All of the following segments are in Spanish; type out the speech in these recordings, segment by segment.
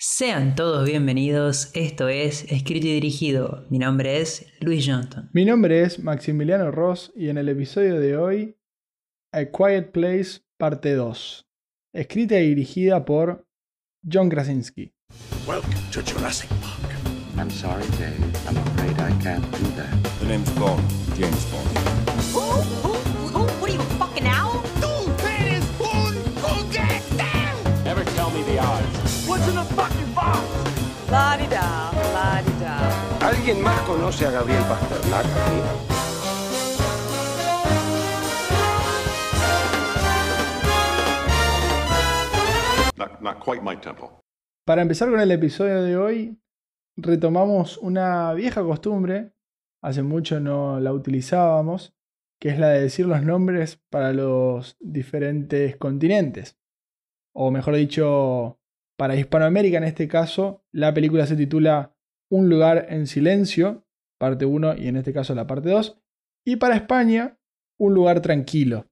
Sean todos bienvenidos, esto es Escrito y Dirigido. Mi nombre es Luis Johnston. Mi nombre es Maximiliano Ross y en el episodio de hoy, A Quiet Place, parte 2. Escrita y dirigida por John Krasinski. Welcome to Jurassic Park. I'm sorry, Dave. I'm afraid I can't do that. The name's Bond, James Bond. La-di-da, la-di-da. ¿Alguien más conoce a Gabriel Pasternak aquí? Not, not quite my tempo. Para empezar con el episodio de hoy, retomamos una vieja costumbre, hace mucho no la utilizábamos, que es la de decir los nombres para los diferentes continentes. O mejor dicho, para Hispanoamérica en este caso, la película se titula Un lugar en silencio, parte 1 y en este caso la parte 2. Y para España, Un lugar tranquilo.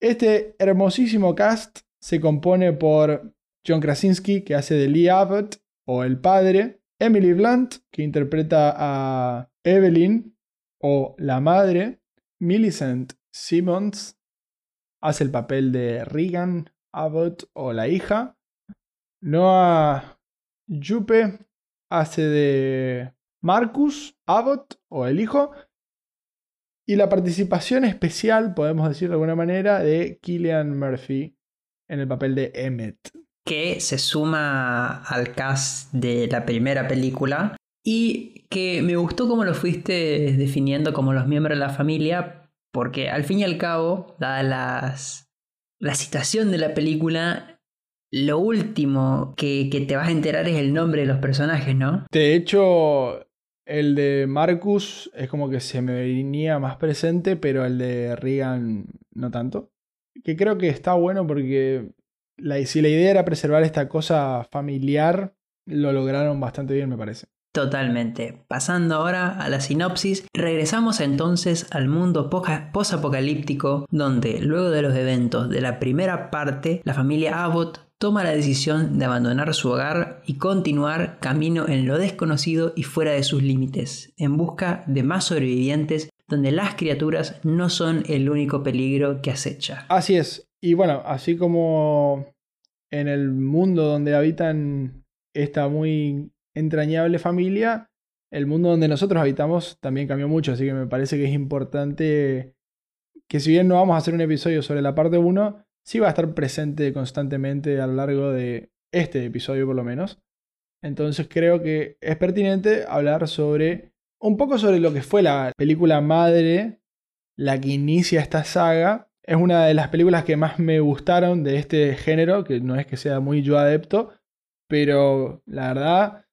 Este hermosísimo cast se compone por John Krasinski, que hace de Lee Abbott, o el padre, Emily Blunt, que interpreta a Evelyn, o la madre, Millicent Simmons, hace el papel de Regan Abbott, o la hija, Noah Jupe hace de Marcus Abbott, o el hijo, y la participación especial, podemos decir de alguna manera, de Killian Murphy en el papel de Emmett. Que se suma al cast de la primera película y que me gustó cómo lo fuiste definiendo como los miembros de la familia, porque al fin y al cabo, dada las, la situación de la película, lo último que, que te vas a enterar es el nombre de los personajes, ¿no? De hecho, el de Marcus es como que se me venía más presente, pero el de Regan no tanto. Que creo que está bueno porque la, si la idea era preservar esta cosa familiar, lo lograron bastante bien, me parece. Totalmente. Pasando ahora a la sinopsis, regresamos entonces al mundo poca- posapocalíptico donde luego de los eventos de la primera parte, la familia Abbott toma la decisión de abandonar su hogar y continuar camino en lo desconocido y fuera de sus límites, en busca de más sobrevivientes donde las criaturas no son el único peligro que acecha. Así es. Y bueno, así como en el mundo donde habitan esta muy entrañable familia, el mundo donde nosotros habitamos también cambió mucho, así que me parece que es importante que si bien no vamos a hacer un episodio sobre la parte 1, sí va a estar presente constantemente a lo largo de este episodio por lo menos. Entonces creo que es pertinente hablar sobre un poco sobre lo que fue la película madre, la que inicia esta saga. Es una de las películas que más me gustaron de este género, que no es que sea muy yo adepto, pero la verdad,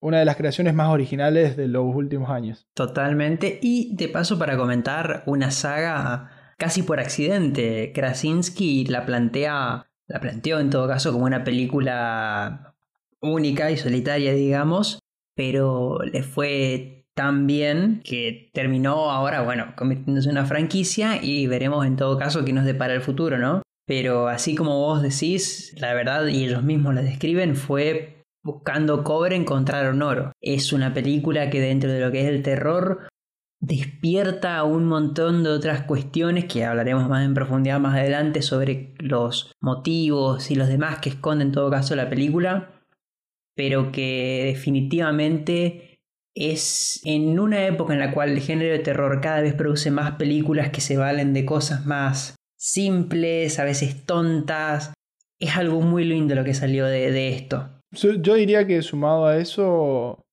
una de las creaciones más originales de los últimos años. Totalmente. Y de paso para comentar una saga casi por accidente. Krasinski la plantea, la planteó en todo caso como una película única y solitaria, digamos, pero le fue tan bien que terminó ahora, bueno, convirtiéndose en una franquicia y veremos en todo caso qué nos depara el futuro, ¿no? Pero así como vos decís, la verdad, y ellos mismos la describen, fue buscando cobre encontraron oro. Es una película que dentro de lo que es el terror despierta un montón de otras cuestiones que hablaremos más en profundidad más adelante sobre los motivos y los demás que esconde en todo caso la película, pero que definitivamente es en una época en la cual el género de terror cada vez produce más películas que se valen de cosas más simples, a veces tontas. Es algo muy lindo lo que salió de, de esto. Yo diría que sumado a eso,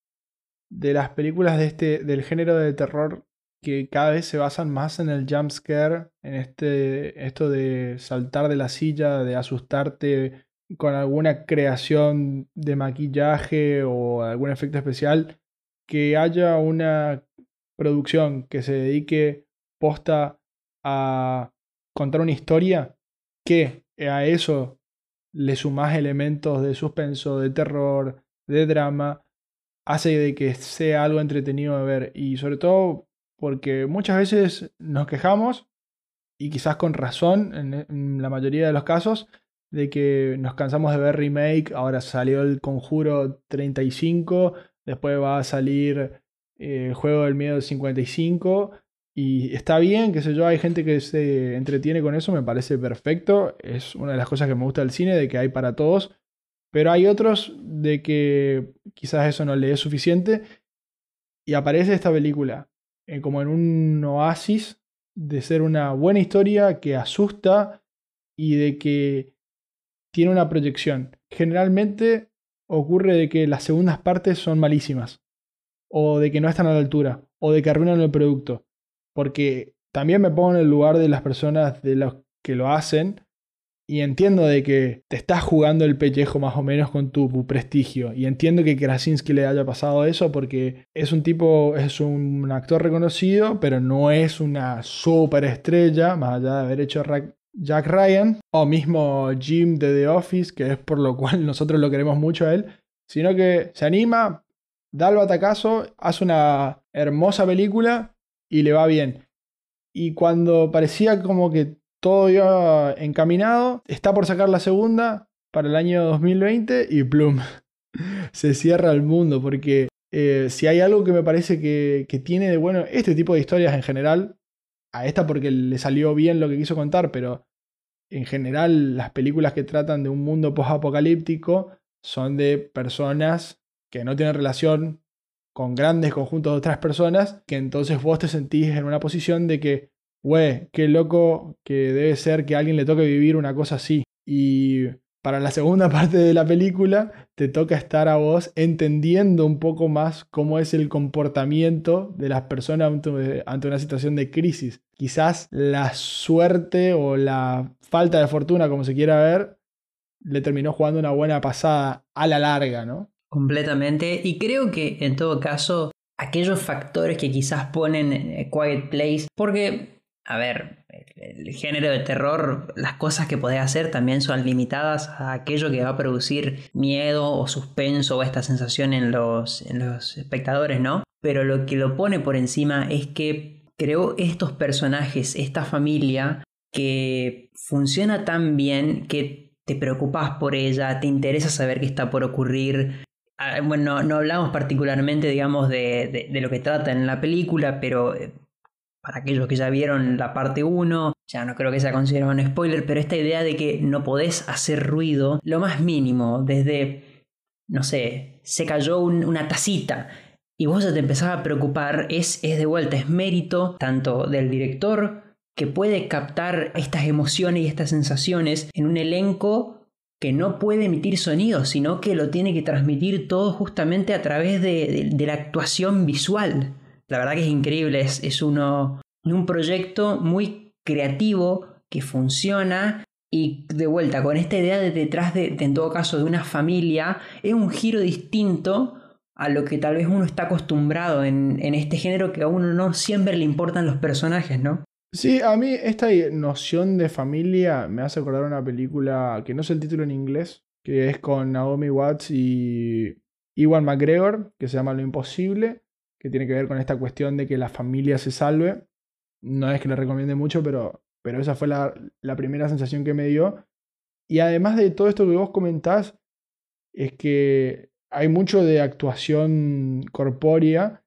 de las películas de este, del género de terror que cada vez se basan más en el jump scare, en este, esto de saltar de la silla, de asustarte con alguna creación de maquillaje o algún efecto especial, que haya una producción que se dedique posta a contar una historia, que a eso le sumás elementos de suspenso, de terror, de drama, hace de que sea algo entretenido de ver. Y sobre todo porque muchas veces nos quejamos, y quizás con razón en, la mayoría de los casos, de que nos cansamos de ver remake, ahora salió el Conjuro 35, después va a salir eh, el Juego del Miedo 55, y está bien, qué sé yo, hay gente que se entretiene con eso, me parece perfecto, es una de las cosas que me gusta del cine, de que hay para todos, pero hay otros de que quizás eso no le es suficiente, y aparece esta película eh, como en un oasis de ser una buena historia que asusta y de que tiene una proyección. Generalmente ocurre de que las segundas partes son malísimas, o de que no están a la altura, o de que arruinan el producto. Porque también me pongo en el lugar de las personas de los que lo hacen y entiendo de que te estás jugando el pellejo más o menos con tu prestigio. Y entiendo que Krasinski le haya pasado eso porque es un tipo, es un actor reconocido, pero no es una super estrella, más allá de haber hecho Jack Ryan o mismo Jim de The Office, que es por lo cual nosotros lo queremos mucho a él, sino que se anima, da el batacazo, hace una hermosa película y le va bien. Y cuando parecía como que todo iba encaminado, está por sacar la segunda para el año 2020 y plum, se cierra el mundo porque eh, si hay algo que me parece que, que tiene de bueno este tipo de historias en general, a esta porque le salió bien lo que quiso contar, pero en general las películas que tratan de un mundo post-apocalíptico son de personas que no tienen relación con grandes conjuntos de otras personas, que entonces vos te sentís en una posición de que, güey, qué loco que debe ser que a alguien le toque vivir una cosa así. Y para la segunda parte de la película te toca estar a vos entendiendo un poco más cómo es el comportamiento de las personas ante una situación de crisis. Quizás la suerte o la falta de fortuna, como se quiera ver, le terminó jugando una buena pasada a la larga, ¿no? Completamente. Y creo que en todo caso, aquellos factores que quizás ponen eh, Quiet Place, porque, a ver, el género de terror, las cosas que podés hacer también son limitadas a aquello que va a producir miedo o suspenso o esta sensación en los, en los espectadores, ¿no? Pero lo que lo pone por encima es que creó estos personajes, esta familia, que funciona tan bien que te preocupas por ella, te interesa saber qué está por ocurrir, Ah, bueno, no, hablamos particularmente, digamos, de, lo que trata en la película, pero eh, para aquellos que ya vieron la parte 1, ya no creo que sea considerado un spoiler, pero esta idea de que no podés hacer ruido lo más mínimo, desde, no sé, se cayó una tacita y vos ya te empezás a preocupar, es, es de vuelta, es mérito tanto del director que puede captar estas emociones y estas sensaciones en un elenco que no puede emitir sonido, sino que lo tiene que transmitir todo justamente a través de, la actuación visual. La verdad que es increíble, es, uno, un proyecto muy creativo que funciona y de vuelta con esta idea de detrás de, en todo caso, de una familia, es un giro distinto a lo que tal vez uno está acostumbrado en, en este género que a uno no siempre le importan los personajes, ¿no? Sí, a mí esta noción de familia me hace acordar una película que no sé el título en inglés, que es con Naomi Watts y Iwan McGregor, que se llama Lo Imposible, que tiene que ver con esta cuestión de que la familia se salve. No es que le recomiende mucho, pero, pero esa fue la, la primera sensación que me dio. Y además de todo esto que vos comentás, es que hay mucho de actuación corpórea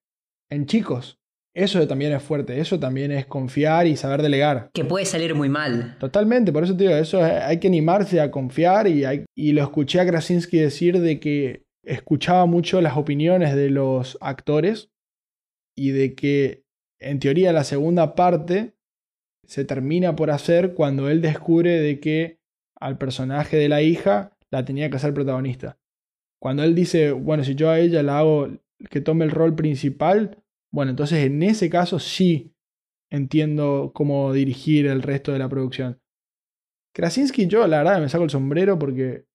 en chicos. Eso también es fuerte, eso también es confiar y saber delegar. Que puede salir muy mal. Totalmente, por eso te digo, eso hay que animarse a confiar y, y lo escuché a Krasinski decir de que escuchaba mucho las opiniones de los actores y de que en teoría la segunda parte se termina por hacer cuando él descubre de que al personaje de la hija la tenía que hacer protagonista. Cuando él dice, bueno, si yo a ella la hago que tome el rol principal, bueno, entonces en ese caso sí entiendo cómo dirigir el resto de la producción. Krasinski, yo la verdad me saco el sombrero porque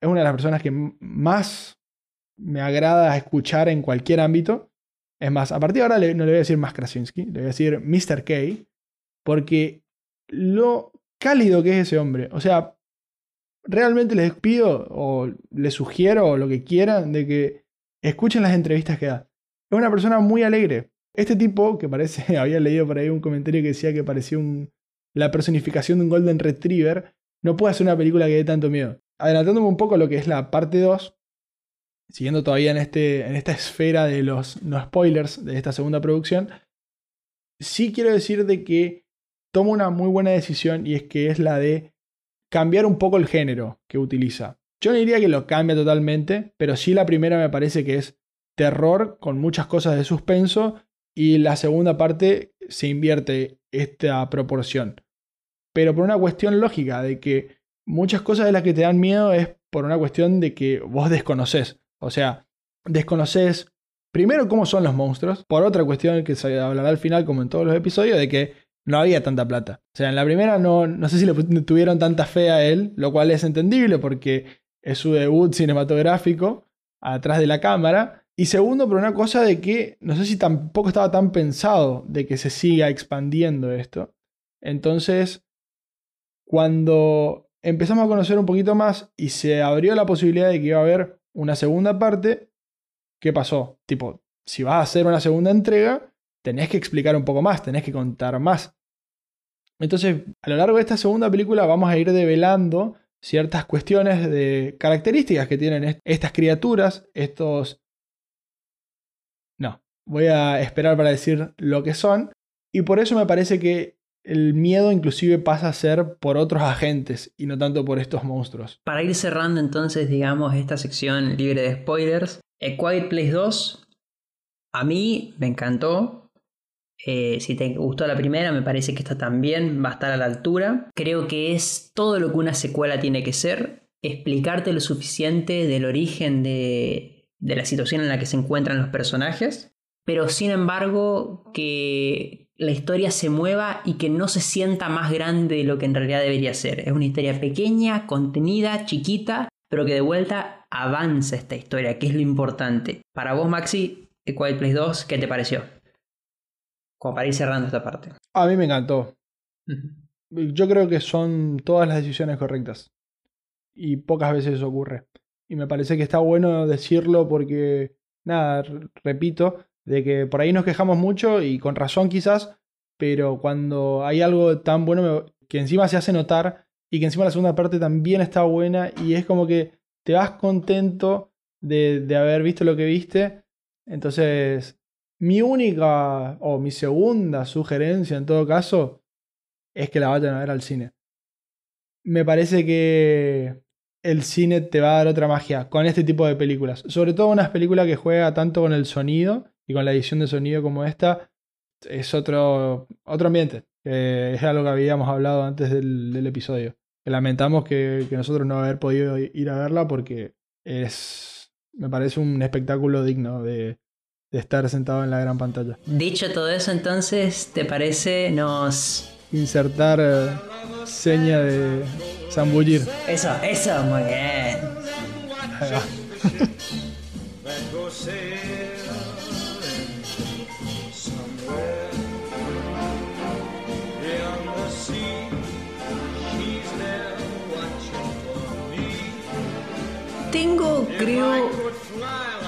es una de las personas que más me agrada escuchar en cualquier ámbito. Es más, a partir de ahora no le voy a decir más Krasinski, le voy a decir Mr. K, porque lo cálido que es ese hombre. O sea, realmente les pido o les sugiero o lo que quieran de que escuchen las entrevistas que da. Es una persona muy alegre. Este tipo, que parece, había leído por ahí un comentario que decía que parecía un, la personificación de un Golden Retriever, no puede hacer una película que dé tanto miedo. Adelantándome un poco lo que es la parte 2, siguiendo todavía en, este, en esta esfera de los no spoilers de esta segunda producción, sí quiero decir de que toma una muy buena decisión y es que es la de cambiar un poco el género que utiliza. Yo no diría que lo cambia totalmente, pero sí la primera me parece que es terror con muchas cosas de suspenso y la segunda parte se invierte esta proporción. Pero por una cuestión lógica de que muchas cosas de las que te dan miedo es por una cuestión de que vos desconoces. O sea, desconoces primero cómo son los monstruos, por otra cuestión que se hablará al final como en todos los episodios, de que no había tanta plata. O sea, en la primera no, no sé si le tuvieron tanta fe a él, lo cual es entendible porque es su debut cinematográfico atrás de la cámara. Y segundo, por una cosa de que no sé si tampoco estaba tan pensado de que se siga expandiendo esto. Entonces, cuando empezamos a conocer un poquito más y se abrió la posibilidad de que iba a haber una segunda parte, ¿qué pasó? Tipo, si vas a hacer una segunda entrega, tenés que explicar un poco más, tenés que contar más. Entonces, a lo largo de esta segunda película vamos a ir develando ciertas cuestiones de características que tienen estas criaturas, estos Voy a esperar para decir lo que son. Y por eso me parece que el miedo inclusive pasa a ser por otros agentes y no tanto por estos monstruos. Para ir cerrando entonces, digamos, esta sección libre de spoilers, A Quiet Place 2, a mí me encantó. Eh, si te gustó la primera, me parece que esta también va a estar a la altura. Creo que es todo lo que una secuela tiene que ser. Explicarte lo suficiente del origen de, de la situación en la que se encuentran los personajes pero sin embargo que la historia se mueva y que no se sienta más grande de lo que en realidad debería ser. Es una historia pequeña, contenida, chiquita, pero que de vuelta avanza esta historia, que es lo importante. Para vos, Maxi, The Quiet Place 2, ¿qué te pareció? Como para ir cerrando esta parte. A mí me encantó. Yo creo que son todas las decisiones correctas. Y pocas veces eso ocurre. Y me parece que está bueno decirlo porque, nada, repito, de que por ahí nos quejamos mucho y con razón quizás, pero cuando hay algo tan bueno que encima se hace notar y que encima la segunda parte también está buena y es como que te vas contento de, de haber visto lo que viste. Entonces, mi única o mi segunda sugerencia en todo caso es que la vayan a ver al cine. Me parece que el cine te va a dar otra magia con este tipo de películas. Sobre todo unas películas que juega tanto con el sonido y con la edición de sonido como esta, es otro, otro ambiente. es algo que habíamos hablado antes del, episodio. lamentamos que, nosotros no haber podido ir a verla porque es, me parece un espectáculo digno de, de estar sentado en la gran pantalla. Dicho todo eso, entonces, ¿te parece nos... Insertar eh, seña de zambullir. Eso, eso, muy bien. Tengo, creo,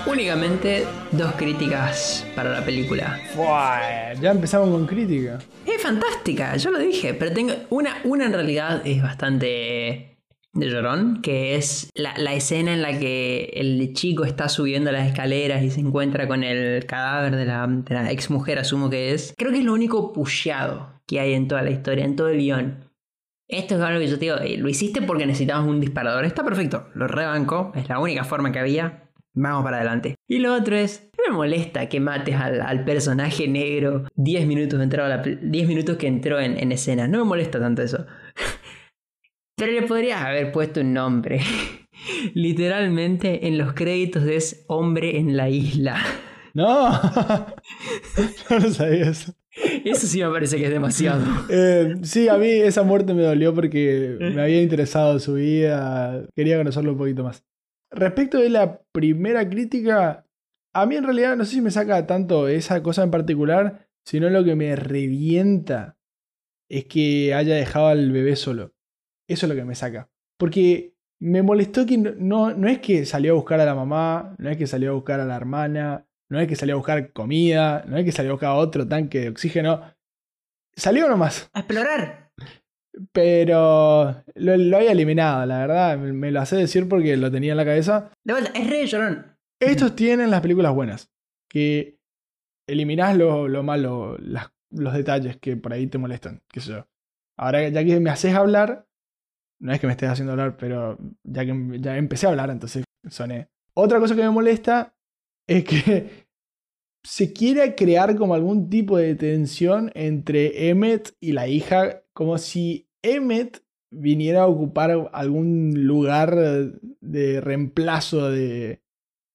únicamente dos críticas para la película. ya empezamos con crítica. Es fantástica, yo lo dije, pero tengo una, una en realidad es bastante de llorón, que es la, escena en la que el chico está subiendo las escaleras y se encuentra con el cadáver de la, de la ex mujer, asumo que es. Creo que es lo único pusheado que hay en toda la historia, en todo el guion. Esto es algo que yo te digo, eh, lo hiciste porque necesitabas un disparador. Está perfecto, lo rebanco, es la única forma que había. Vamos para adelante. Y lo otro es, no me molesta que mates al, personaje negro 10 minutos, minutos que entró en, en escena. No me molesta tanto eso. Pero le podrías haber puesto un nombre. Literalmente en los créditos es hombre en la isla. No, no lo sabía eso. Eso sí me parece que es demasiado. Eh, sí, a mí esa muerte me dolió porque me había interesado su vida, quería conocerlo un poquito más. Respecto de la primera crítica, a mí en realidad no sé si me saca tanto esa cosa en particular, sino lo que me revienta es que haya dejado al bebé solo. Eso es lo que me saca. Porque me molestó que no, no es que salió a buscar a la mamá, no es que salió a buscar a la hermana, no es que salió a buscar comida, no es que salió a buscar otro tanque de oxígeno. Salió nomás. A explorar. Pero lo, lo había eliminado, la verdad. Me, me lo hace decir porque lo tenía en la cabeza. De vuelta, es re llorón. Estos tienen las películas buenas. Que eliminás lo, lo malo, las- los detalles que por ahí te molestan. Qué sé yo. Ahora ya que me haces hablar, no es que me estés haciendo hablar, pero ya que ya empecé a hablar, entonces soné. Otra cosa que me molesta es que se quiere crear como algún tipo de tensión entre Emmet y la hija, como si Emmet viniera a ocupar algún lugar de reemplazo de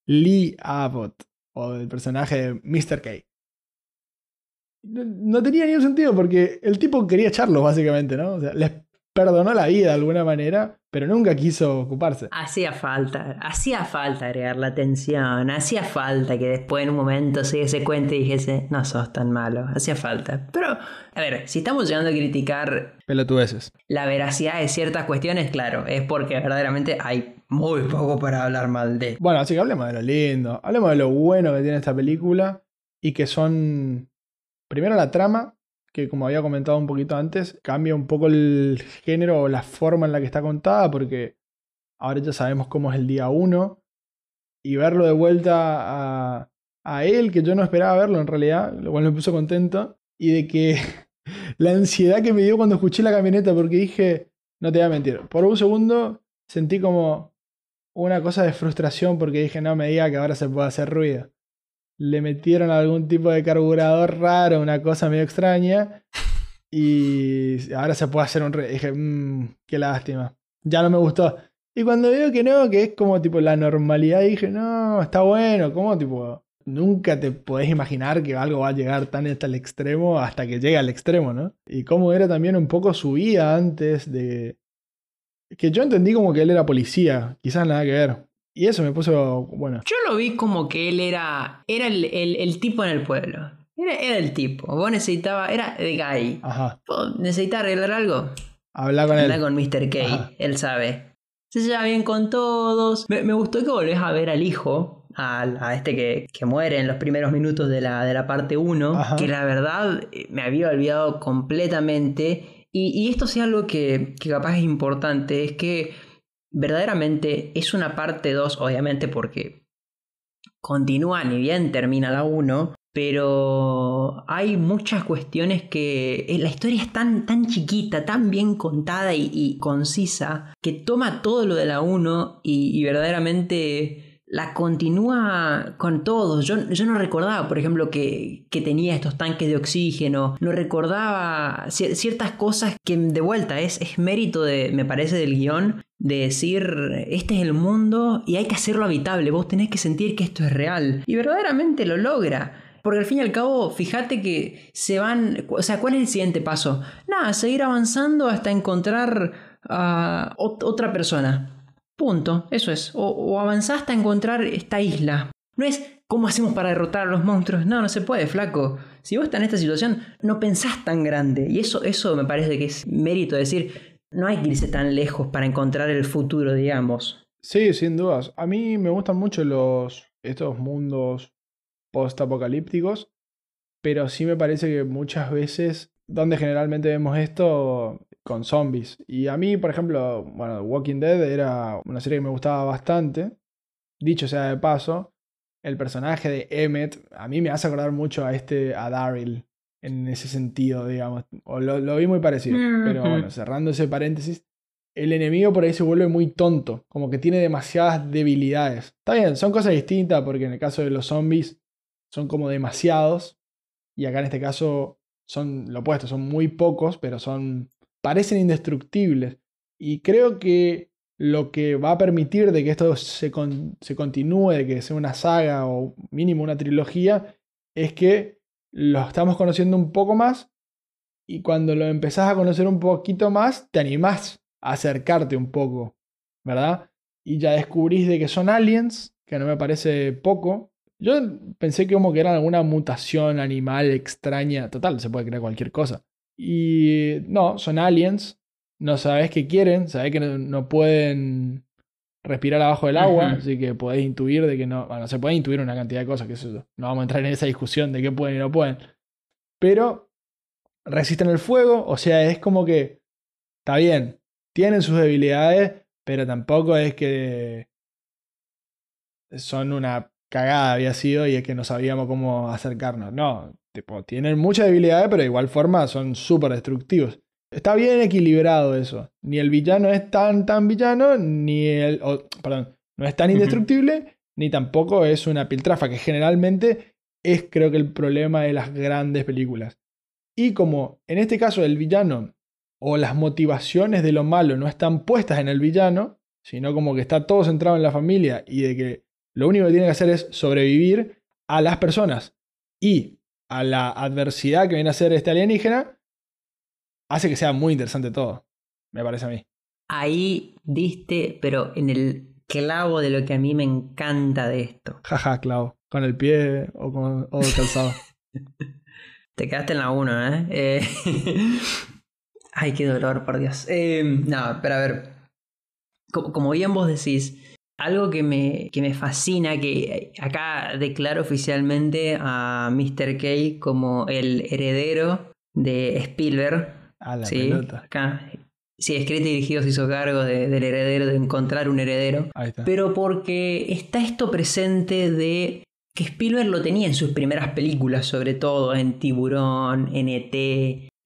Lee Abbott o del personaje de Mr. K. No, no tenía ni un sentido porque el tipo quería echarlos básicamente, ¿no? O sea, les perdonó la vida de alguna manera, pero nunca quiso ocuparse. Hacía falta, hacía falta agregar la tensión, hacía falta que después en un momento se diese cuenta y dijese, no sos tan malo, hacía falta. Pero, a ver, si estamos llegando a criticar Pelotudeces. la veracidad de ciertas cuestiones, claro, es porque verdaderamente hay muy poco para hablar mal de. Bueno, así que hablemos de lo lindo, hablemos de lo bueno que tiene esta película y que son, primero la trama, que como había comentado un poquito antes, cambia un poco el género o la forma en la que está contada, porque ahora ya sabemos cómo es el día 1 y verlo de vuelta a, a él, que yo no esperaba verlo en realidad, lo cual me puso contento, y de que la ansiedad que me dio cuando escuché la camioneta, porque dije, no te voy a mentir, por un segundo sentí como una cosa de frustración porque dije, no me diga que ahora se puede hacer ruido. Le metieron algún tipo de carburador raro, una cosa medio extraña, y ahora se puede hacer un ruido. Dije, mmm, qué lástima. Ya no me gustó. Y cuando veo que no, que es como tipo la normalidad, dije, no, está bueno, ¿cómo tipo? Nunca te podés imaginar que algo va a llegar tan hasta el extremo hasta que llegue al extremo, ¿no? Y cómo era también un poco su vida antes de, que yo entendí como que él era policía, quizás nada que ver. Y eso me puso, bueno, Yo lo vi como que él era, era el, el- el tipo en el pueblo. Era, era el tipo. Vos necesitabas, era el guy. ajá, Vos necesitabas arreglar algo. habla con él. Con Mr. K, Ajá. él sabe. Se lleva bien con todos. Me, me gustó que volvés a ver al hijo, al- a, este que, que muere en los primeros minutos de la, de la parte 1, Ajá. que la verdad eh, me había olvidado completamente. Y, y esto sí algo que, que capaz es importante, es que verdaderamente es una parte 2, obviamente porque continúa ni bien termina la 1, pero hay muchas cuestiones que eh, la historia es tan, tan chiquita, tan bien contada y, concisa, que toma todo lo de la 1 y, verdaderamente la continúa con todo. Yo, yo no recordaba, por ejemplo, que, que tenía estos tanques de oxígeno, no recordaba cier- ciertas cosas que de vuelta es, es mérito, de, me parece, del guion, de decir, este es el mundo y hay que hacerlo habitable, vos tenés que sentir que esto es real. Y verdaderamente lo logra. Porque al fin y al cabo, fíjate que se van. O sea, ¿cuál es el siguiente paso? Nada, seguir avanzando hasta encontrar a ot- otra persona. Punto, eso es. O, o hasta encontrar esta isla. No es cómo hacemos para derrotar a los monstruos. No, no se puede, flaco. Si vos estás en esta situación, no pensás tan grande. Y eso, eso me parece que es mérito decir. No hay que irse tan lejos para encontrar el futuro, digamos. Sí, sin dudas. A mí me gustan mucho los estos mundos post-apocalípticos, pero sí me parece que muchas veces, donde generalmente vemos esto, con zombies. Y a mí, por ejemplo, bueno, Walking Dead era una serie que me gustaba bastante. Dicho sea de paso, el personaje de Emmett a mí me hace acordar mucho a este, a Daryl, en ese sentido, digamos. O lo, lo vi muy parecido. Pero bueno, cerrando ese paréntesis, el enemigo por ahí se vuelve muy tonto, como que tiene demasiadas debilidades. Está bien, son cosas distintas porque en el caso de los zombies son como demasiados y acá en este caso son lo opuesto, son muy pocos, pero son parecen indestructibles. Y creo que lo que va a permitir de que esto se, con- se continúe, de que sea una saga o mínimo una trilogía, es que lo estamos conociendo un poco más y cuando lo empezás a conocer un poquito más, te animás a acercarte un poco, ¿verdad? Y ya descubrís de que son aliens, que no me parece poco. Yo pensé que como que era alguna mutación animal extraña, total, se puede crear cualquier cosa. Y no, son aliens, no sabes qué quieren, sabes que no pueden respirar abajo del agua, así que podés intuir de que no, bueno, se puede intuir una cantidad de cosas, que eso, no vamos a entrar en esa discusión de qué pueden y no pueden. Pero resisten el fuego, o sea, es como que está bien, tienen sus debilidades, pero tampoco es que son una cagada había sido y es que no sabíamos cómo acercarnos. No, tipo, tienen muchas debilidades, pero de igual forma son súper destructivos. Está bien equilibrado eso. Ni el villano es tan, tan villano, ni el. perdón, no es tan indestructible, ni tampoco es una piltrafa, que generalmente es, creo que, el problema de las grandes películas. Y como en este caso el villano o las motivaciones de lo malo no están puestas en el villano, sino como que está todo centrado en la familia y de que lo único que tiene que hacer es sobrevivir a las personas y a la adversidad que viene a ser este alienígena, hace que sea muy interesante todo, me parece a mí. Ahí diste, pero en el clavo de lo que a mí me encanta de esto. Jaja, clavo. Con el pie o con o calzado. Te quedaste en la 1, ¿eh? Eh, Ay, qué dolor, por Dios. Eh, no, pero a ver. co- Como bien vos decís, algo que me, que me fascina, que acá declaro oficialmente a Mr. K como el heredero de Spielberg. A la sí, pelota. acá. Sí, escrito y dirigido se hizo cargo de- del heredero, de encontrar un heredero Ahí está. pero porque está esto presente de que Spielberg lo tenía en sus primeras películas, sobre todo en Tiburón, en ET,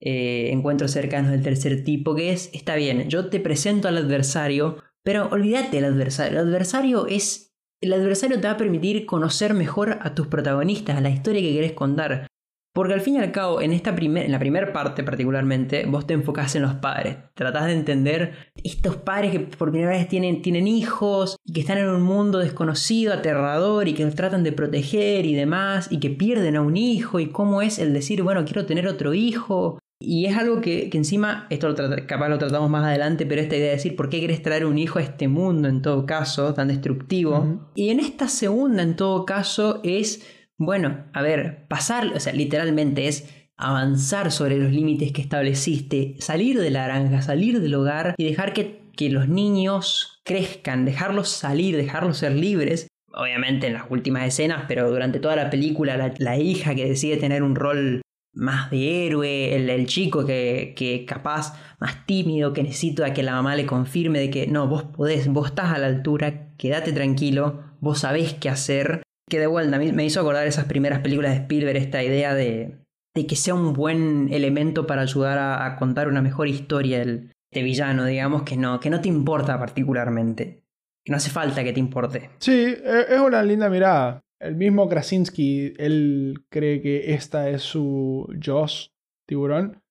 eh, Encuentros cercanos del tercer tipo, que es, está bien, yo te presento al adversario, pero olvídate del adversario, el adversario es... El adversario te va a permitir conocer mejor a tus protagonistas, a la historia que querés contar. Porque al fin y al cabo, en, esta primer, en la primera parte particularmente, vos te enfocás en los padres. Tratás de entender estos padres que por primera vez tienen, tienen hijos y que están en un mundo desconocido, aterrador y que los tratan de proteger y demás y que pierden a un hijo y cómo es el decir, bueno, quiero tener otro hijo. Y es algo que, que encima, esto lo trata- capaz lo tratamos más adelante, pero esta idea de decir, ¿por qué querés traer un hijo a este mundo en todo caso, tan destructivo? Y en esta segunda, en todo caso, es, bueno, a ver, pasar, o sea, literalmente es avanzar sobre los límites que estableciste, salir de la granja, salir del hogar y dejar que, que los niños crezcan, dejarlos salir, dejarlos ser libres. Obviamente en las últimas escenas, pero durante toda la película, la, hija que decide tener un rol más de héroe, el, el chico que, que capaz más tímido, que necesita que la mamá le confirme de que no, vos podés, vos estás a la altura, quédate tranquilo, vos sabés qué hacer. Que de vuelta, me hizo acordar esas primeras películas de Spielberg, esta idea de, que sea un buen elemento para ayudar a, contar una mejor historia el, de villano, digamos, que no, que no te importa particularmente. Que no hace falta que te importe. Sí, e- es una linda mirada. El mismo Krasinski, él cree que esta es su Joss tiburón.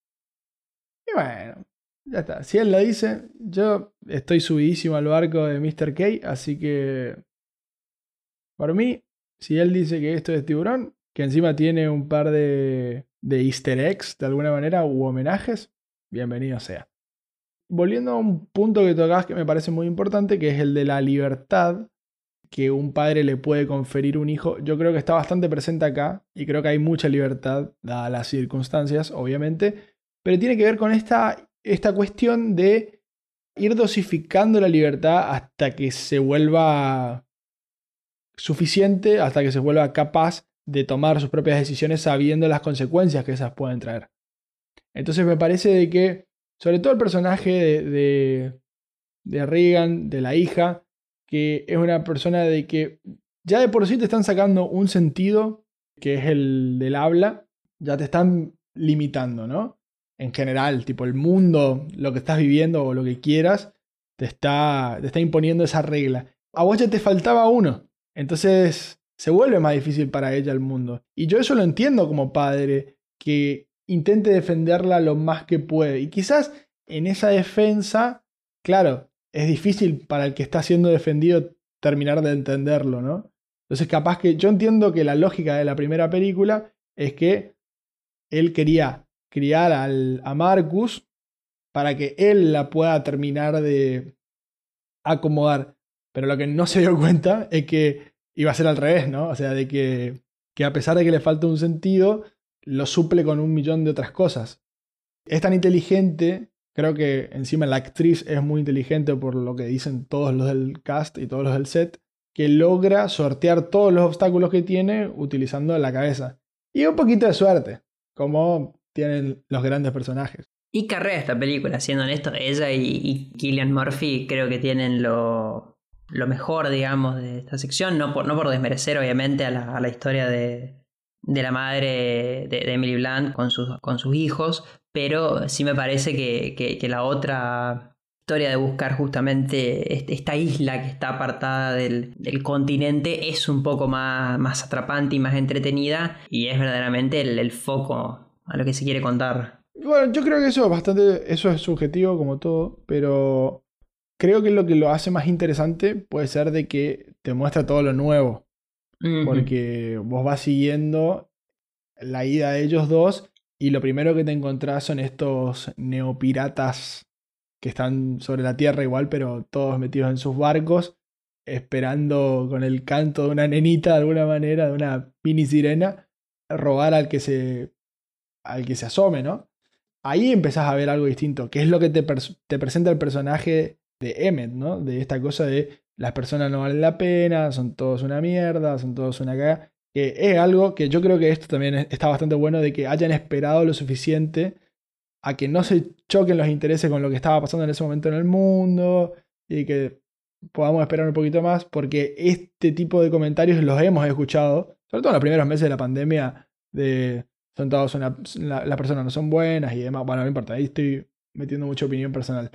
Y bueno, ya está. Si él lo dice, yo estoy subidísimo al barco de Mr. K, así que por mí, si él dice que esto es tiburón, que encima tiene un par de, de easter eggs de alguna manera u homenajes, bienvenido sea. Volviendo a un punto que tocas que me parece muy importante, que es el de la libertad que un padre le puede conferir un hijo, yo creo que está bastante presente acá y creo que hay mucha libertad, dadas las circunstancias, obviamente, pero tiene que ver con esta, esta cuestión de ir dosificando la libertad hasta que se vuelva suficiente, hasta que se vuelva capaz de tomar sus propias decisiones sabiendo las consecuencias que esas pueden traer. Entonces me parece de que, sobre todo el personaje de, de, de Reagan, de la hija, que es una persona de que ya de por sí te están sacando un sentido, que es el del habla, ya te están limitando, ¿no? En general, tipo el mundo, lo que estás viviendo o lo que quieras, te está, te está imponiendo esa regla. A vos ya te faltaba uno, entonces se vuelve más difícil para ella el mundo. Y yo eso lo entiendo como padre, que intente defenderla lo más que puede. Y quizás en esa defensa, claro, es difícil para el que está siendo defendido terminar de entenderlo, ¿no? Entonces capaz que yo entiendo que la lógica de la primera película es que él quería criar al, a Marcus para que él la pueda terminar de acomodar. Pero lo que no se dio cuenta es que iba a ser al revés, ¿no? O sea, de que, que a pesar de que le falta un sentido, lo suple con un millón de otras cosas. Es tan inteligente, creo que encima la actriz es muy inteligente por lo que dicen todos los del cast y todos los del set, que logra sortear todos los obstáculos que tiene utilizando la cabeza. Y un poquito de suerte, como tienen los grandes personajes. Y carrea esta película, siendo honesto, ella y, y Killian Murphy creo que tienen lo, lo mejor, digamos, de esta sección, no por, no por desmerecer obviamente a la, a la historia de, de la madre de, de Emily Blunt con sus, con sus hijos, pero sí me parece que, que- que la otra historia de buscar justamente est- esta isla que está apartada del, del continente es un poco más, más atrapante y más entretenida y es verdaderamente el, el foco a lo que se quiere contar. Bueno, yo creo que eso es bastante, eso es subjetivo como todo, pero creo que lo que lo hace más interesante puede ser de que te muestra todo lo nuevo, porque vos vas siguiendo la ida de ellos dos y lo primero que te encontrás son estos neopiratas que están sobre la tierra igual, pero todos metidos en sus barcos, esperando con el canto de una nenita de alguna manera, de una mini sirena, robar al que se al que se asome, ¿no? Ahí empezás a ver algo distinto, que es lo que te, te presenta el personaje de Emmet, ¿no? De esta cosa de las personas no valen la pena, son todos una mierda, son todos una cagada. Que es algo que yo creo que esto también es- está bastante bueno de que hayan esperado lo suficiente a que no se choquen los intereses con lo que estaba pasando en ese momento en el mundo y que podamos esperar un poquito más, porque este tipo de comentarios los hemos escuchado, sobre todo en los primeros meses de la pandemia, de son todos las personas no son buenas y demás. Bueno, no importa, ahí estoy metiendo mucha opinión personal.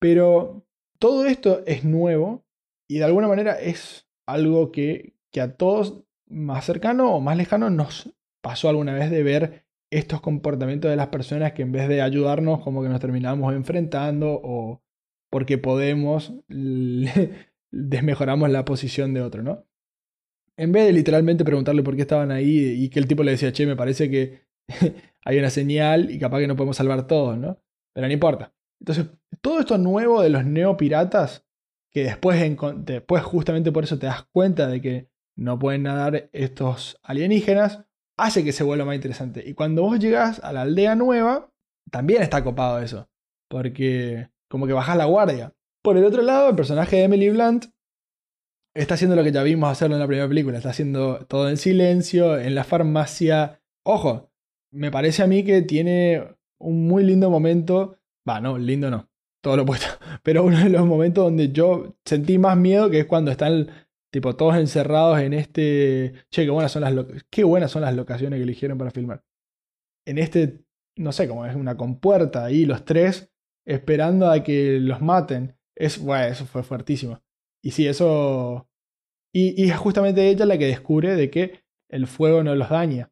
Pero todo esto es nuevo y de alguna manera es algo que, que a todos más cercano o más lejano nos pasó alguna vez de ver estos comportamientos de las personas que en vez de ayudarnos como que nos terminamos enfrentando o porque podemos desmejoramos la posición de otro, ¿no? En vez de literalmente preguntarle por qué estaban ahí y que el tipo le decía, che, me parece que hay una señal y capaz que no podemos salvar todos, ¿no? Pero no importa. Entonces, todo esto nuevo de los neopiratas, que después, después justamente por eso te das cuenta de que no pueden nadar estos alienígenas, hace que se vuelva más interesante. Y cuando vos llegas a la aldea nueva, también está copado eso. Porque como que bajás la guardia. Por el otro lado, el personaje de Emily Blunt está haciendo lo que ya vimos hacerlo en la primera película. Está haciendo todo en silencio, en la farmacia. Ojo, me parece a mí que tiene un muy lindo momento. No, lindo no. Todo lo opuesto. Pero uno de los momentos donde yo sentí más miedo, que es cuando están tipo todos encerrados en este. Che, qué buenas son las, qué buenas son las locaciones que eligieron para filmar. En este, no sé, como es una compuerta ahí, los tres, esperando a que los maten. Es, bueno, eso fue fuertísimo. Y sí, eso. Y es justamente ella la que descubre de que el fuego no los daña.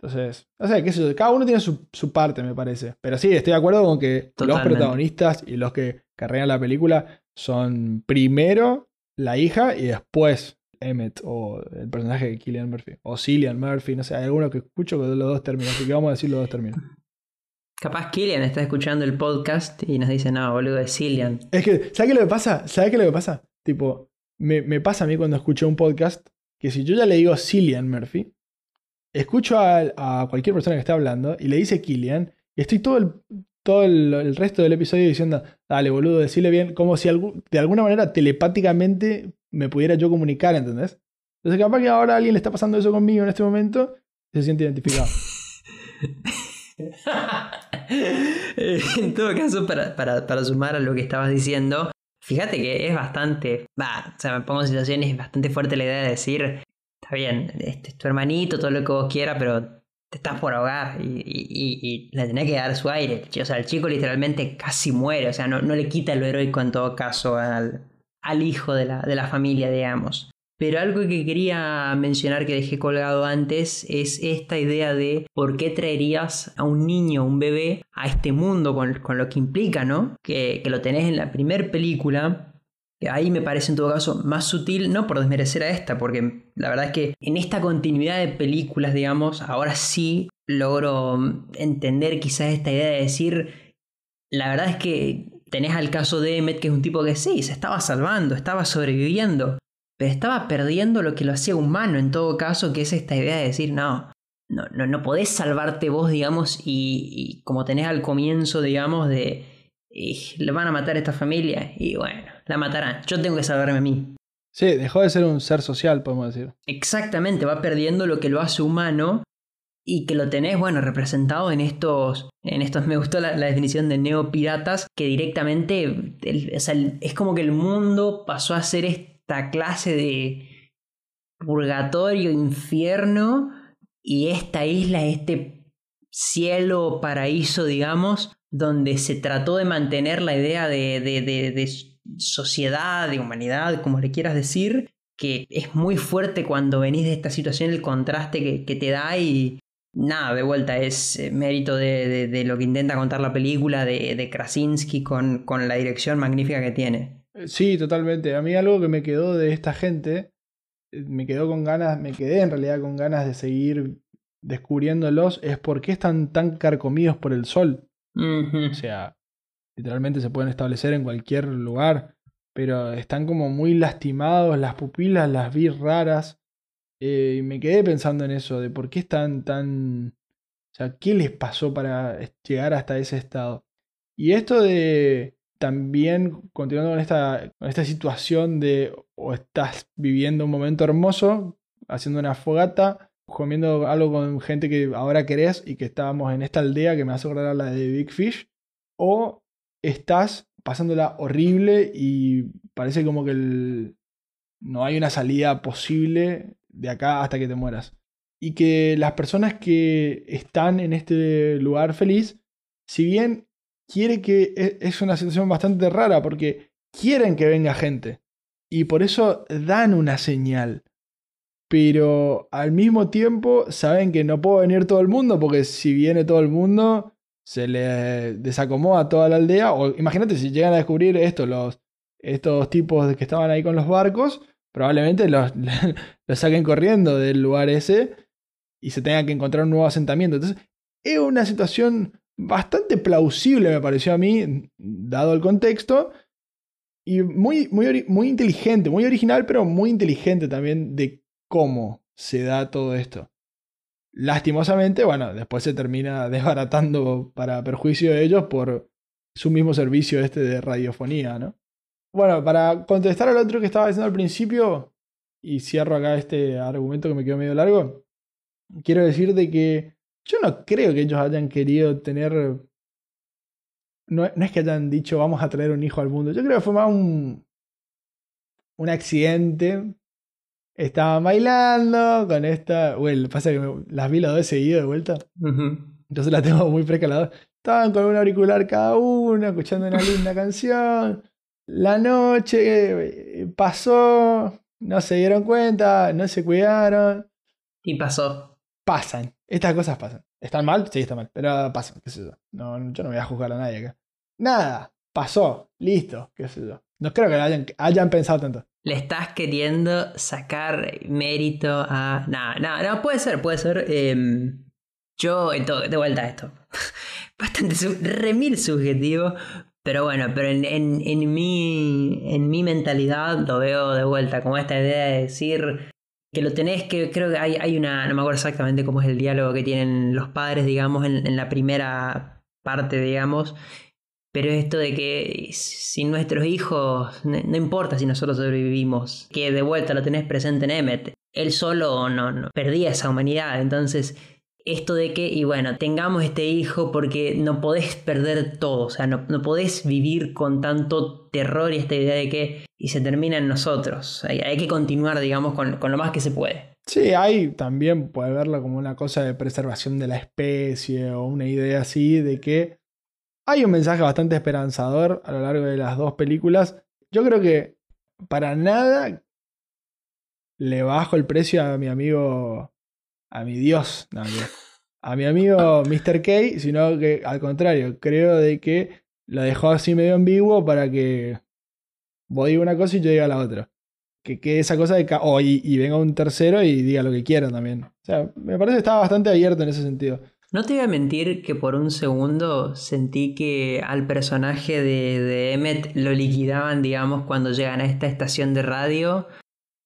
Entonces, no sé, qué sé yo, cada uno tiene su, su parte, me parece. Pero sí, estoy de acuerdo con que los protagonistas y los que carrean la película son primero la hija y después Emmett o el personaje de Killian Murphy. O Cillian Murphy, no sé, hay alguno que escucho con los dos términos, así que vamos a decir los dos términos. Capaz Killian está escuchando el podcast y nos dice, no, boludo, es Cillian. Es que, ¿sabes qué lo que pasa? ¿Sabes qué lo que pasa? Tipo, me, me pasa a mí cuando escucho un podcast que si yo ya le digo Cillian Murphy, escucho a, a cualquier persona que esté hablando y le dice Killian, y estoy todo el, todo el, resto del episodio diciendo, dale, boludo, decirle bien, como si de alguna manera telepáticamente me pudiera yo comunicar, ¿entendés? Entonces, capaz que ahora alguien le está pasando eso conmigo en este momento y se siente identificado. En todo caso, para, para- para sumar a lo que estabas diciendo, fíjate que es bastante, va, o sea, me pongo en situaciones, es bastante fuerte la idea de decir, está bien, este es tu hermanito, todo lo que vos quieras, pero te estás por ahogar y, y- y- le tenés que dar su aire. O sea, el chico literalmente casi muere, o sea, no, no le quita lo heroico en todo caso al, al hijo de la, de la familia, digamos. Pero algo que quería mencionar que dejé colgado antes es esta idea de por qué traerías a un niño, un bebé, a este mundo con, con lo que implica, ¿no? Que, que lo tenés en la primera película. Ahí me parece en todo caso más sutil, no por desmerecer a esta, porque la verdad es que en esta continuidad de películas, digamos, ahora sí logro entender quizás esta idea de decir, la verdad es que tenés al caso de Emmet, que es un tipo que sí, se estaba salvando, estaba sobreviviendo, pero estaba perdiendo lo que lo hacía humano en todo caso, que es esta idea de decir, no, no, no, no podés salvarte vos, digamos, y, y como tenés al comienzo, digamos, de, "Y le van a matar a esta familia, y bueno, la matarán, yo tengo que salvarme a mí. Sí, dejó de ser un ser social, podemos decir. Exactamente, va perdiendo lo que lo hace humano y que lo tenés, bueno, representado en estos, en estos, me gustó la, la definición de neopiratas, que directamente, el- o sea, el- es como que el mundo pasó a ser esta clase de purgatorio, infierno, y esta isla, este cielo, paraíso, digamos, donde se trató de mantener la idea de, de, de- sociedad, de humanidad, como le quieras decir, que es muy fuerte cuando venís de esta situación, el contraste que, que te da y nada, de vuelta, es eh, mérito de, lo que intenta contar la película, de, de Krasinski con, con la dirección magnífica que tiene. Eh, Sí, totalmente. A mí algo que me quedó de esta gente, eh, me quedó con ganas, me quedé en realidad con ganas de seguir descubriéndolos, es por qué están tan carcomidos por el sol. O sea, literalmente se pueden establecer en cualquier lugar, pero están como muy lastimados, las pupilas las vi raras. eh, y me quedé pensando en eso, de por qué están tan... O sea, ¿qué les pasó para llegar hasta ese estado? Y esto de también, continuando con esta, con esta situación de o estás viviendo un momento hermoso, haciendo una fogata, comiendo algo con gente que ahora querés y que estábamos en esta aldea que me hace acordar a la de Big Fish, o estás pasándola horrible y parece como que no hay una salida posible de acá hasta que te mueras. Y que las personas que están en este lugar feliz, si bien quiere que e- es una situación bastante rara porque quieren que venga gente y por eso dan una señal. Pero al mismo tiempo saben que no puede venir todo el mundo porque si viene todo el mundo se le desacomoda toda la aldea. O imagínate si llegan a descubrir esto, los, estos tipos que estaban ahí con los barcos, probablemente los, los saquen corriendo del lugar ese y se tenga que encontrar un nuevo asentamiento. Entonces, es una situación bastante plausible, me pareció a mí, dado el contexto, y muy, muy, muy inteligente, muy original, pero muy inteligente también de cómo se da todo esto. Lastimosamente, bueno, después se termina desbaratando para perjuicio de ellos por su mismo servicio este de radiofonía, ¿no? Bueno, para contestar al otro que estaba diciendo al principio, y cierro acá este argumento que me quedó medio largo, quiero decir de que yo no creo que ellos hayan querido tener... No, no es que hayan dicho vamos a traer un hijo al mundo, yo creo que fue más un, un accidente. Estaban bailando con esta... Bueno, pasa que me- las vi las dos seguidas de vuelta. Entonces la tengo muy fresca las dos. Estaban con un auricular cada uno, escuchando una linda canción. La noche eh, pasó, no se dieron cuenta, no se cuidaron. Y pasó. Pasan, estas cosas pasan. ¿Están mal? Sí, están mal, pero pasan, qué sé yo. No, yo no voy a juzgar a nadie acá. Nada, pasó, listo, qué sé yo. No creo que hayan, hayan pensado tanto. Le estás queriendo sacar mérito a. No, no, no, puede ser, puede ser. em, yo, en todo- de vuelta a esto. Bastante remil subjetivo. Pero bueno, pero en, en, en, mi, en mi mentalidad lo veo de vuelta, como esta idea de decir que lo tenés, que creo que hay, hay una, no me acuerdo exactamente cómo es el diálogo que tienen los padres, digamos, en, en la primera parte, digamos, pero esto de que sin nuestros hijos, no, importa si nosotros sobrevivimos, que de vuelta lo tenés presente en Emmet, él solo no, no perdía esa humanidad, entonces esto de que, y bueno, tengamos este hijo porque no podés perder todo, o sea, no, no podés vivir con tanto terror y esta idea de que, y se termina en nosotros, hay, hay que continuar, digamos, con, con lo más que se puede. Sí, hay también puede verlo como una cosa de preservación de la especie o una idea así de que hay un mensaje bastante esperanzador a lo largo de las dos películas. Yo creo que para nada le bajo el precio a mi amigo, a mi Dios, no, a mi amigo Mr. K, sino que al contrario, creo de que lo dejó así medio ambiguo para que vos digas una cosa y yo diga la otra que quede esa cosa de oh, y, y venga un tercero y diga lo que quiera también. O sea, me parece que estaba bastante abierto en ese sentido. No te voy a mentir que por un segundo sentí que al personaje de, de Emmet lo liquidaban, digamos, cuando llegan a esta estación de radio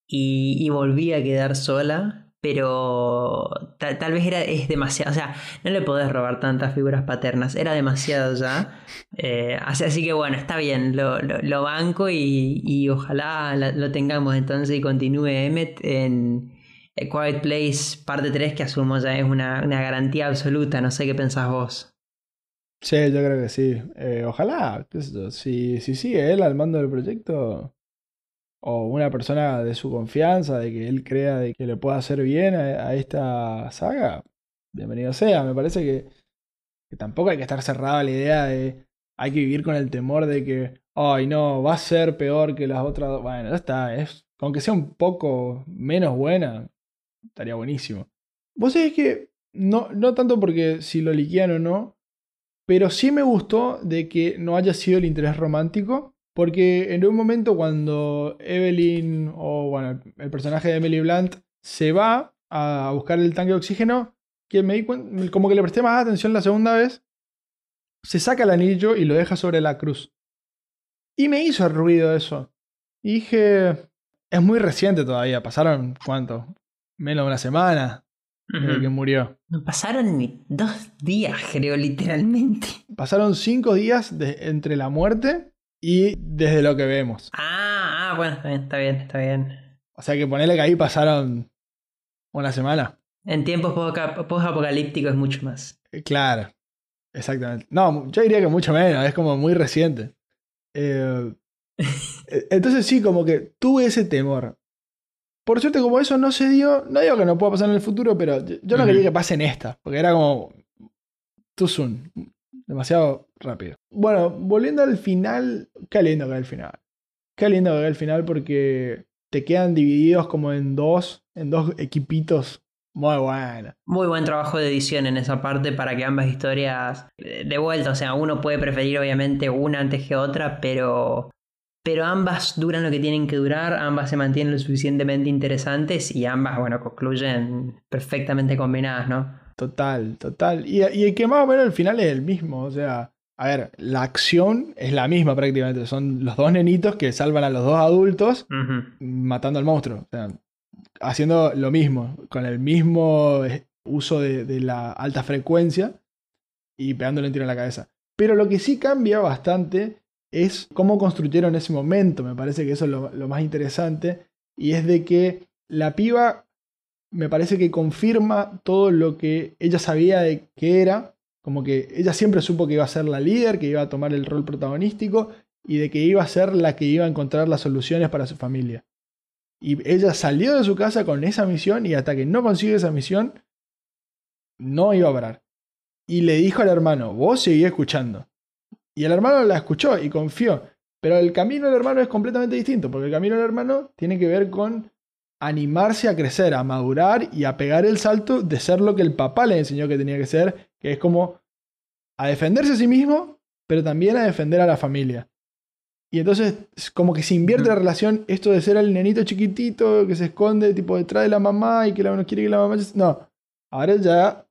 y, y volví a quedar sola, pero ta- tal vez era, es demasiado, o sea, no le podés robar tantas figuras paternas, era demasiado ya. Eh, así, así que bueno, está bien, lo, lo- lo banco y, y ojalá la- lo tengamos entonces y continúe Emmet en, A Quiet Place parte 3 que asumo ya es una, una garantía absoluta, no sé qué pensás vos. Sí, yo creo que sí. Eh, ojalá, si, si sigue él al mando del proyecto, o una persona de su confianza, de que él crea de que le pueda hacer bien a, esta saga, bienvenido sea. Me parece que, que tampoco hay que estar cerrado a la idea de hay que vivir con el temor de que, ay no, va a ser peor que las otras. dos". Bueno, ya está, es, aunque sea un poco menos buena, estaría buenísimo. Vos sabés que, no, no tanto porque si lo liquean o no, pero sí me gustó de que no haya sido el interés romántico. Porque en un momento cuando Evelyn, o bueno, el personaje de Emily Blunt, se va a buscar el tanque de oxígeno, que me di como que le presté más atención la segunda vez, se saca el anillo y lo deja sobre la cruz. Y me hizo ruido eso. Y dije, es muy reciente todavía, pasaron cuánto, menos de una semana desde que murió. No pasaron ni dos días, creo, literalmente. Pasaron cinco días de- entre la muerte y desde lo que vemos. Ah, ah, bueno, está bien, está bien, está bien. O sea que ponele que ahí pasaron una semana. En tiempos post- post-apocalípticos es mucho más. Eh, Claro, exactamente. No, yo diría que mucho menos, es como muy reciente. Eh, eh, entonces sí, como que tuve ese temor. Por suerte, como eso no se dio, no digo que no pueda pasar en el futuro, pero yo no quería que pase en esta, porque era como too soon, demasiado rápido. Bueno, volviendo al final, qué lindo que el final. Qué lindo que el final porque te quedan divididos como en dos, en dos equipitos. Muy bueno. Muy buen trabajo de edición en esa parte para que ambas historias eh, de vuelta, o sea, uno puede preferir obviamente una antes que otra, pero pero ambas duran lo que tienen que durar, ambas se mantienen lo suficientemente interesantes y ambas, bueno, concluyen perfectamente combinadas, ¿no? Total, total. Y, y el que más o menos al final es el mismo. O sea, a ver, la acción es la misma prácticamente. Son los dos nenitos que salvan a los dos adultos matando al monstruo. O sea, haciendo lo mismo, con el mismo uso de, de la alta frecuencia y pegándole un tiro en la cabeza. Pero lo que sí cambia bastante es cómo construyeron ese momento. Me parece que eso es lo, más interesante. Y es de que la piba me parece que confirma todo lo que ella sabía de que era. Como que ella siempre supo que iba a ser la líder, que iba a tomar el rol protagonístico y de que iba a ser la que iba a encontrar las soluciones para su familia. Y ella salió de su casa con esa misión y hasta que no consigue esa misión, no iba a parar. Y le dijo al hermano, vos seguí escuchando. Y el hermano la escuchó y confió. Pero el camino del hermano es completamente distinto, porque el camino del hermano tiene que ver con animarse a crecer, a madurar y a pegar el salto de ser lo que el papá le enseñó que tenía que ser, que es como a defenderse a sí mismo, pero también a defender a la familia. Y entonces, es como que se invierte la relación, esto de ser el nenito chiquitito que se esconde tipo detrás de la mamá y que la uno quiere que la mamá... No, ahora ya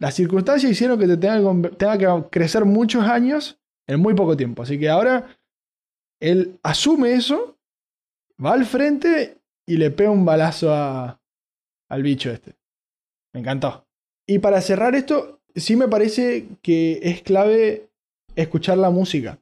las circunstancias hicieron que te tenga tenga que crecer muchos años en muy poco tiempo. Así que ahora él asume eso, va al frente y le pega un balazo a, al bicho este. Me encantó. Y para cerrar esto, sí me parece que es clave escuchar la música.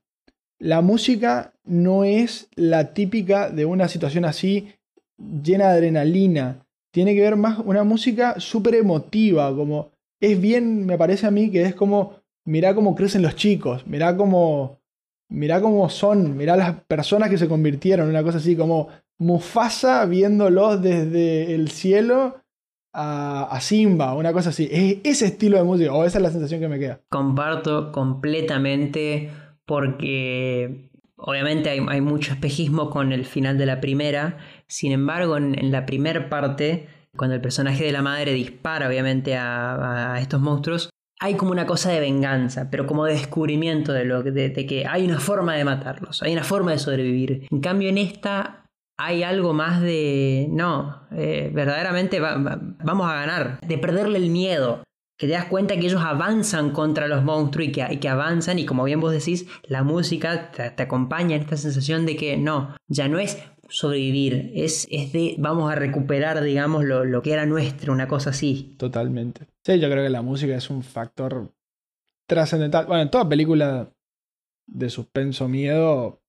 La música no es la típica de una situación así llena de adrenalina. Tiene que ver más una música súper emotiva, como es bien, me parece a mí que es como, mirá cómo crecen los chicos, mirá cómo, mirá cómo son, mirá las personas que se convirtieron, una cosa así como Mufasa viéndolos desde el cielo a, Simba, una cosa así. Es ese estilo de música, o esa es la sensación que me queda. Comparto completamente porque obviamente hay, mucho espejismo con el final de la primera. Sin embargo, en, la primera parte, cuando el personaje de la madre dispara obviamente a estos monstruos, hay como una cosa de venganza, pero como de descubrimiento de, lo, de, de que hay una forma de matarlos, hay una forma de sobrevivir. En cambio, en esta hay algo más de, no, eh, verdaderamente va- va- vamos a ganar, de perderle el miedo, que te das cuenta que ellos avanzan contra los monstruos y que, y que avanzan y como bien vos decís, la música te, te acompaña en esta sensación de que no, ya no es sobrevivir, es, es de vamos a recuperar, digamos, lo, lo que era nuestro, una cosa así. Totalmente. Sí, yo creo que la música es un factor trascendental. Bueno, en toda película de suspenso miedo,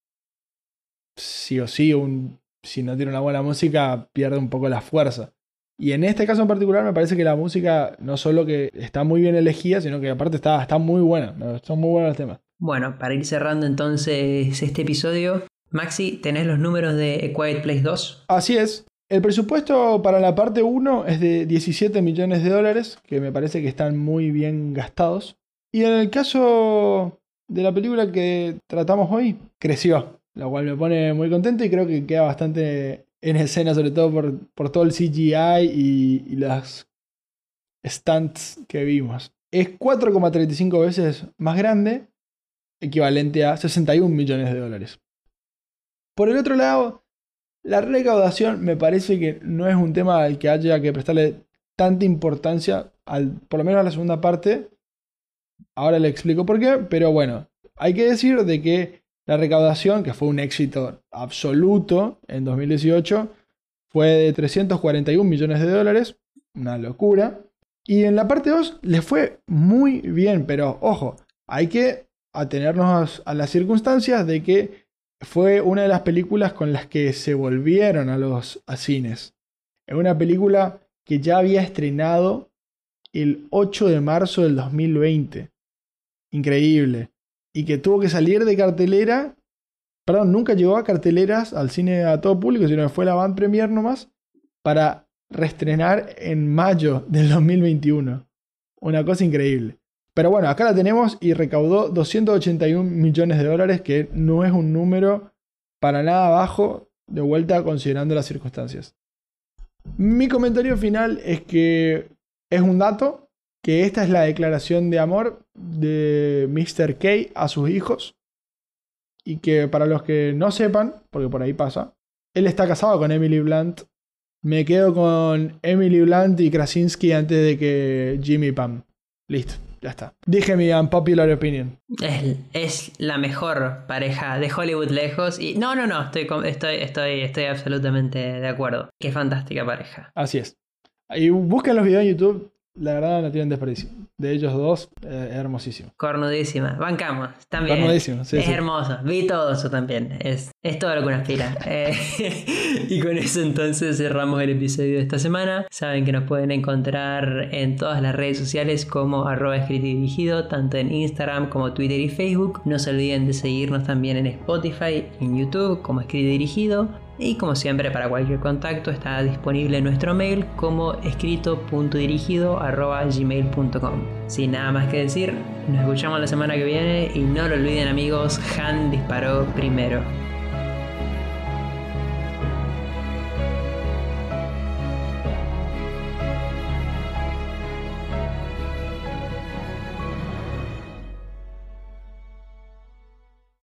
sí o sí, un, si no tiene una buena música, pierde un poco la fuerza. Y en este caso en particular me parece que la música no solo que está muy bien elegida, sino que aparte está, está muy buena. Son muy buenos los temas. Bueno, para ir cerrando entonces este episodio, Maxi, ¿tenés los números de A Quiet Place 2? Así es. El presupuesto para la parte 1 es de 17 millones de dólares, que me parece que están muy bien gastados. Y en el caso de la película que tratamos hoy, creció, lo cual me pone muy contento y creo que queda bastante en escena, sobre todo por, por todo el CGI y, y las stunts que vimos. Es 4,35 veces más grande, equivalente a 61 millones de dólares. Por el otro lado, la recaudación me parece que no es un tema al que haya que prestarle tanta importancia, al, por lo menos a la segunda parte. Ahora le explico por qué, pero bueno, hay que decir de que la recaudación, que fue un éxito absoluto en 2018, fue de 341 millones de dólares, una locura. Y en la parte 2 le fue muy bien, pero ojo, hay que atenernos a las circunstancias de que fue una de las películas con las que se volvieron a los cines. Es una película que ya había estrenado el 8 de marzo del 2020. Increíble. Y que tuvo que salir de cartelera. Perdón, nunca llegó a carteleras al cine a todo público, sino que fue la van premier nomás para reestrenar en mayo del 2021. Una cosa increíble. Pero bueno, acá la tenemos y recaudó 281 millones de dólares, que no es un número para nada bajo, de vuelta considerando las circunstancias. Mi comentario final es que es un dato, que esta es la declaración de amor de Mr. K a sus hijos, y que para los que no sepan, porque por ahí pasa, él está casado con Emily Blunt. Me quedo con Emily Blunt y Krasinski antes de que Jimmy Pam. Listo. Ya está. Dije mi unpopular opinion. Es, es, la mejor pareja de Hollywood lejos. Y no, no, no, estoy, estoy, estoy, estoy absolutamente de acuerdo. Qué fantástica pareja. Así es. Y busquen los videos en YouTube. La verdad no tienen desperdicio. De ellos dos, eh, es hermosísimo. Cornudísima. Bancamos. También. Cornudísimo, sí, es sí. hermoso. Vi todo eso también. Es, es todo lo que nos pila. Eh, y con eso entonces cerramos el episodio de esta semana. Saben que nos pueden encontrar en todas las redes sociales como arroba escrito y dirigido, tanto en Instagram como Twitter y Facebook. No se olviden de seguirnos también en Spotify, en YouTube como escrito y dirigido. Y como siempre, para cualquier contacto está disponible nuestro mail como escrito.dirigido.gmail.com. Sin nada más que decir, nos escuchamos la semana que viene y no lo olviden amigos, Han disparó primero.